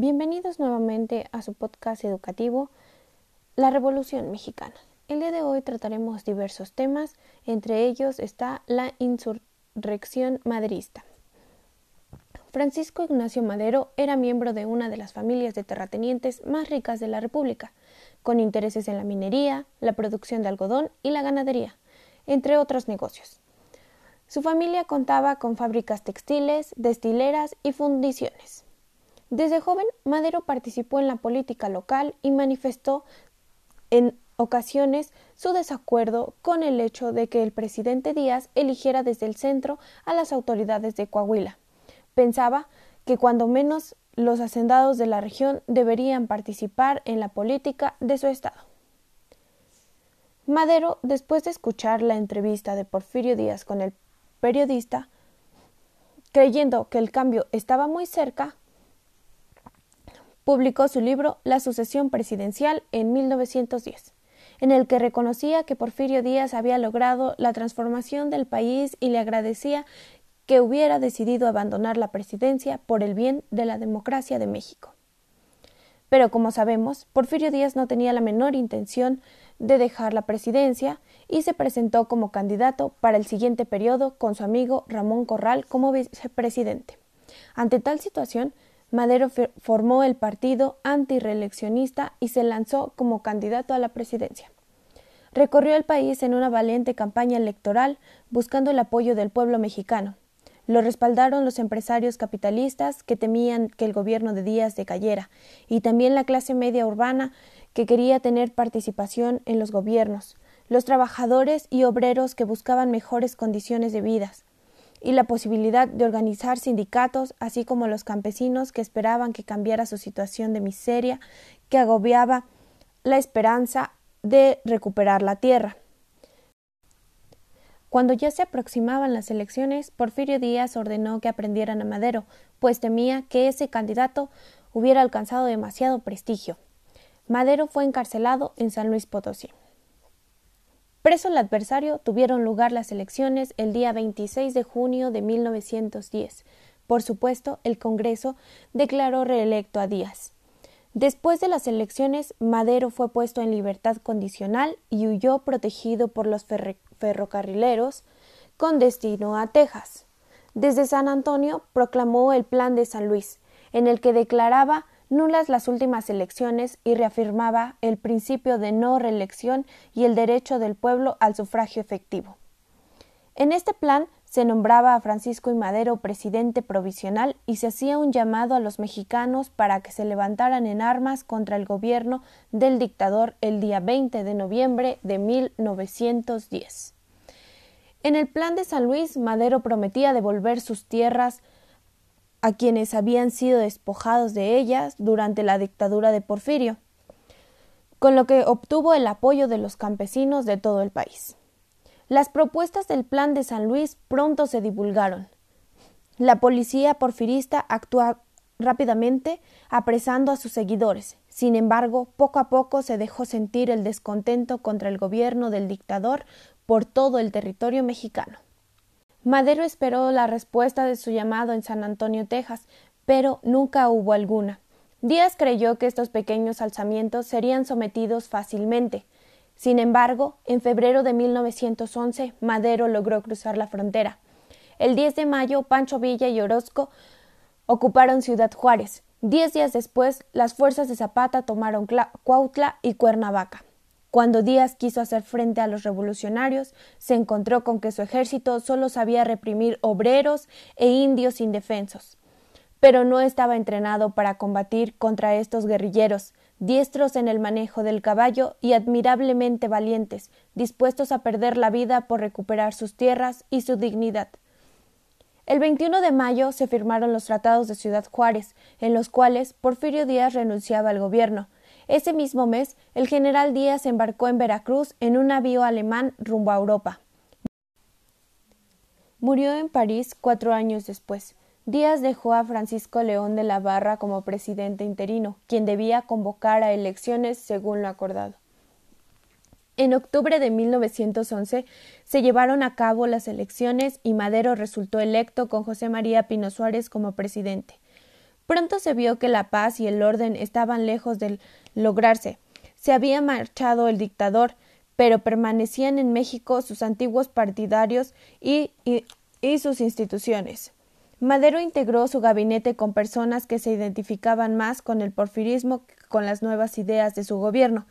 Bienvenidos nuevamente a su podcast educativo La Revolución Mexicana. El día de hoy trataremos diversos temas, entre ellos está la insurrección maderista. Francisco Ignacio Madero era miembro de una de las familias de terratenientes más ricas de la República, con intereses en la minería, la producción de algodón y la ganadería, entre otros negocios. Su familia contaba con fábricas textiles, destileras y fundiciones. Desde joven, Madero participó en la política local y manifestó en ocasiones su desacuerdo con el hecho de que el presidente Díaz eligiera desde el centro a las autoridades de Coahuila. Pensaba que cuando menos los hacendados de la región deberían participar en la política de su estado. Madero, después de escuchar la entrevista de Porfirio Díaz con el periodista, creyendo que el cambio estaba muy cerca, publicó su libro La sucesión presidencial en 1910, en el que reconocía que Porfirio Díaz había logrado la transformación del país y le agradecía que hubiera decidido abandonar la presidencia por el bien de la democracia de México. Pero como sabemos, Porfirio Díaz no tenía la menor intención de dejar la presidencia y se presentó como candidato para el siguiente periodo con su amigo Ramón Corral como vicepresidente. Ante tal situación, Madero formó el partido antireeleccionista y se lanzó como candidato a la presidencia. Recorrió el país en una valiente campaña electoral buscando el apoyo del pueblo mexicano, lo respaldaron los empresarios capitalistas que temían que el gobierno de Díaz decayera, y también la clase media urbana que quería tener participación en los gobiernos, los trabajadores y obreros que buscaban mejores condiciones de vida, y la posibilidad de organizar sindicatos, así como los campesinos que esperaban que cambiara su situación de miseria, que agobiaba la esperanza de recuperar la tierra. Cuando ya se aproximaban las elecciones, Porfirio Díaz ordenó que aprendieran a Madero, pues temía que ese candidato hubiera alcanzado demasiado prestigio. Madero fue encarcelado en San Luis Potosí. Preso el adversario, tuvieron lugar las elecciones el día 26 de junio de 1910. Por supuesto, el Congreso declaró reelecto a Díaz. Después de las elecciones, Madero fue puesto en libertad condicional y huyó protegido por los ferrocarrileros con destino a Texas. Desde San Antonio proclamó el Plan de San Luis, en el que declaraba nulas las últimas elecciones y reafirmaba el principio de no reelección y el derecho del pueblo al sufragio efectivo. En este plan se nombraba a Francisco y Madero presidente provisional y se hacía un llamado a los mexicanos para que se levantaran en armas contra el gobierno del dictador el día 20 de noviembre de 1910. En el plan de San Luis, Madero prometía devolver sus tierras a quienes habían sido despojados de ellas durante la dictadura de Porfirio, con lo que obtuvo el apoyo de los campesinos de todo el país. Las propuestas del plan de San Luis pronto se divulgaron. La policía porfirista actuó rápidamente apresando a sus seguidores. Sin embargo, poco a poco se dejó sentir el descontento contra el gobierno del dictador por todo el territorio mexicano. Madero esperó la respuesta de su llamado en San Antonio, Texas, pero nunca hubo alguna. Díaz creyó que estos pequeños alzamientos serían sometidos fácilmente. Sin embargo, en febrero de 1911, Madero logró cruzar la frontera. El 10 de mayo, Pancho Villa y Orozco ocuparon Ciudad Juárez. Diez días después, las fuerzas de Zapata tomaron Cuautla y Cuernavaca. Cuando Díaz quiso hacer frente a los revolucionarios, se encontró con que su ejército solo sabía reprimir obreros e indios indefensos. Pero no estaba entrenado para combatir contra estos guerrilleros, diestros en el manejo del caballo y admirablemente valientes, dispuestos a perder la vida por recuperar sus tierras y su dignidad. El 21 de mayo se firmaron los tratados de Ciudad Juárez, en los cuales Porfirio Díaz renunciaba al gobierno, ese mismo mes, el general Díaz embarcó en Veracruz en un navío alemán rumbo a Europa. Murió en París cuatro años después. Díaz dejó a Francisco León de la Barra como presidente interino, quien debía convocar a elecciones según lo acordado. En octubre de 1911 se llevaron a cabo las elecciones y Madero resultó electo con José María Pino Suárez como presidente. Pronto se vio que la paz y el orden estaban lejos de lograrse. Se había marchado el dictador, pero permanecían en México sus antiguos partidarios y, y sus instituciones. Madero integró su gabinete con personas que se identificaban más con el porfirismo que con las nuevas ideas de su gobierno.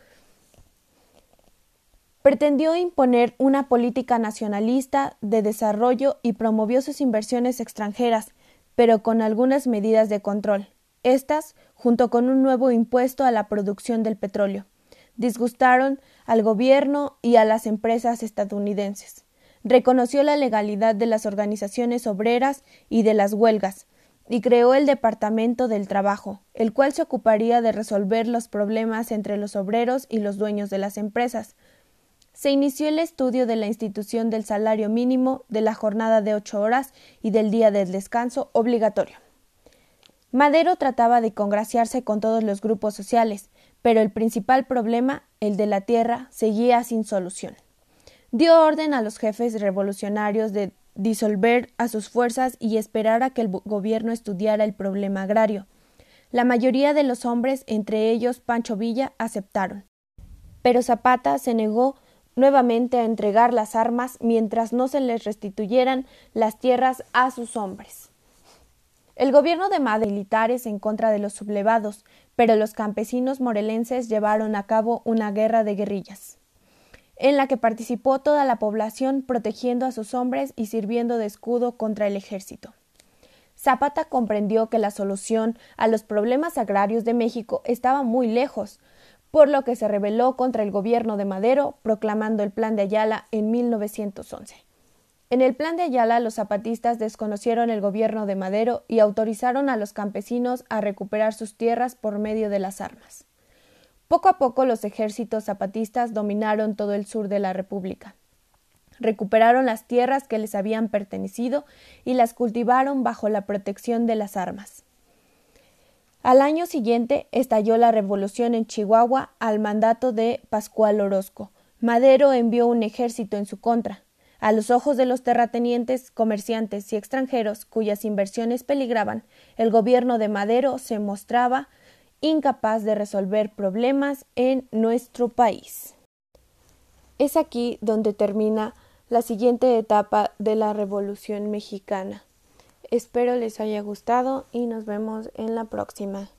Pretendió imponer una política nacionalista de desarrollo y promovió sus inversiones extranjeras, pero con algunas medidas de control. Estas, junto con un nuevo impuesto a la producción del petróleo, disgustaron al gobierno y a las empresas estadounidenses. Reconoció la legalidad de las organizaciones obreras y de las huelgas, y creó el Departamento del Trabajo, el cual se ocuparía de resolver los problemas entre los obreros y los dueños de las empresas, se inició el estudio de la institución del salario mínimo, de la jornada de ocho horas y del día del descanso obligatorio. Madero trataba de congraciarse con todos los grupos sociales, pero el principal problema, el de la tierra, seguía sin solución. Dio orden a los jefes revolucionarios de disolver a sus fuerzas y esperar a que el gobierno estudiara el problema agrario. La mayoría de los hombres, entre ellos Pancho Villa, aceptaron. Pero Zapata se negó nuevamente a entregar las armas mientras no se les restituyeran las tierras a sus hombres. El gobierno de Madrid militares en contra de los sublevados, pero los campesinos morelenses llevaron a cabo una guerra de guerrillas, en la que participó toda la población protegiendo a sus hombres y sirviendo de escudo contra el ejército. Zapata comprendió que la solución a los problemas agrarios de México estaba muy lejos, por lo que se rebeló contra el gobierno de Madero, proclamando el Plan de Ayala en 1911. En el Plan de Ayala los zapatistas desconocieron el gobierno de Madero y autorizaron a los campesinos a recuperar sus tierras por medio de las armas. Poco a poco los ejércitos zapatistas dominaron todo el sur de la República. Recuperaron las tierras que les habían pertenecido y las cultivaron bajo la protección de las armas. Al año siguiente estalló la revolución en Chihuahua al mandato de Pascual Orozco. Madero envió un ejército en su contra. A los ojos de los terratenientes, comerciantes y extranjeros cuyas inversiones peligraban, el gobierno de Madero se mostraba incapaz de resolver problemas en nuestro país. Es aquí donde termina la siguiente etapa de la Revolución mexicana. Espero les haya gustado y nos vemos en la próxima.